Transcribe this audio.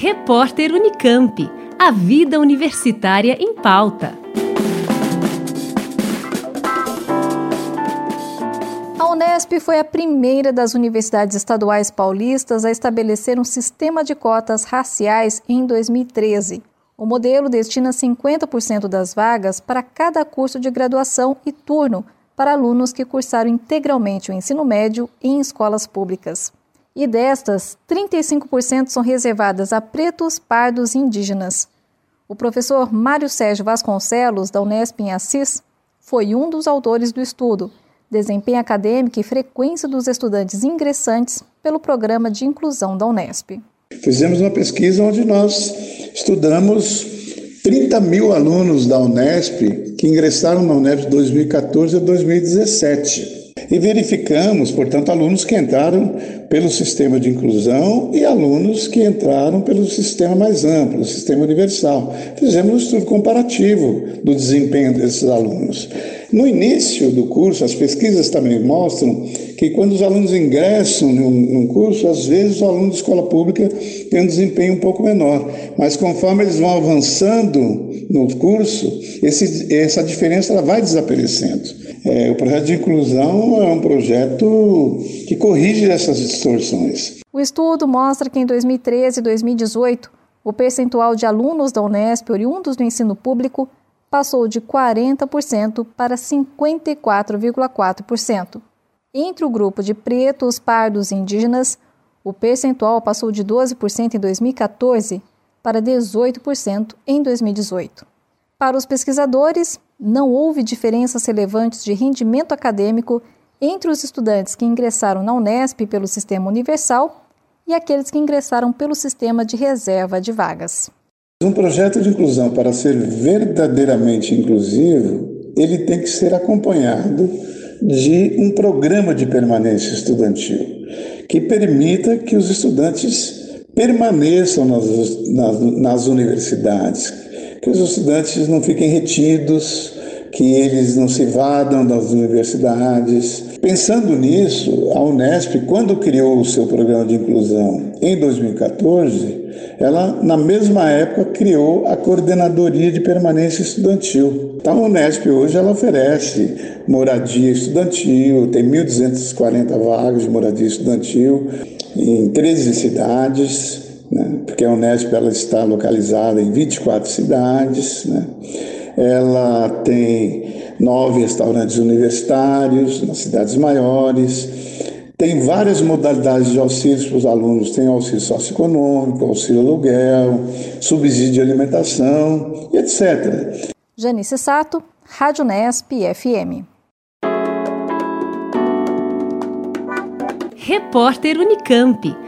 Repórter Unicamp. A vida universitária em pauta. A Unesp foi a primeira das universidades estaduais paulistas a estabelecer um sistema de cotas raciais em 2013. O modelo destina 50% das vagas para cada curso de graduação e turno para alunos que cursaram integralmente o ensino médio em escolas públicas e destas, 35% são reservadas a pretos, pardos e indígenas. O professor Mário Sérgio Vasconcelos, da Unesp em Assis, foi um dos autores do estudo, desempenho acadêmico e frequência dos estudantes ingressantes pelo programa de inclusão da Unesp. Fizemos uma pesquisa onde nós estudamos 30 mil alunos da Unesp que ingressaram na Unesp de 2014 a 2017. E verificamos, portanto, alunos que entraram pelo sistema de inclusão e alunos que entraram pelo sistema mais amplo, o sistema universal. Fizemos um estudo comparativo do desempenho desses alunos. No início do curso, as pesquisas também mostram que quando os alunos ingressam num, num, curso, às vezes o aluno de escola pública tem um desempenho um pouco menor, mas conforme eles vão avançando no curso, esse, essa diferença ela vai desaparecendo. É, o projeto de inclusão é um projeto que corrige essas distorções. O estudo mostra que em 2013 e 2018, o percentual de alunos da Unesp oriundos do ensino público passou de 40% para 54,4%. Entre o grupo de pretos, pardos e indígenas, o percentual passou de 12% em 2014 para 18% em 2018. Para os pesquisadores, não houve diferenças relevantes de rendimento acadêmico entre os estudantes que ingressaram na Unesp pelo sistema universal e aqueles que ingressaram pelo sistema de reserva de vagas. Um projeto de inclusão, para ser verdadeiramente inclusivo, ele tem que ser acompanhado de um programa de permanência estudantil que permita que os estudantes permaneçam nas, nas, nas universidades, que os estudantes não fiquem retidos, que eles não se vadam das universidades. Pensando nisso, a Unesp, quando criou o seu programa de inclusão em 2014, ela, na mesma época, criou a Coordenadoria de Permanência Estudantil. Então, a Unesp hoje ela oferece moradia estudantil, tem 1.240 vagas de moradia estudantil em 13 cidades, né? porque a Unesp ela está localizada em 24 cidades. Né? Ela tem nove restaurantes universitários nas cidades maiores. Tem várias modalidades de auxílios para os alunos: tem auxílio socioeconômico, auxílio aluguel, subsídio de alimentação e etc. Janice Sato, Rádio Nesp FM. Repórter Unicamp.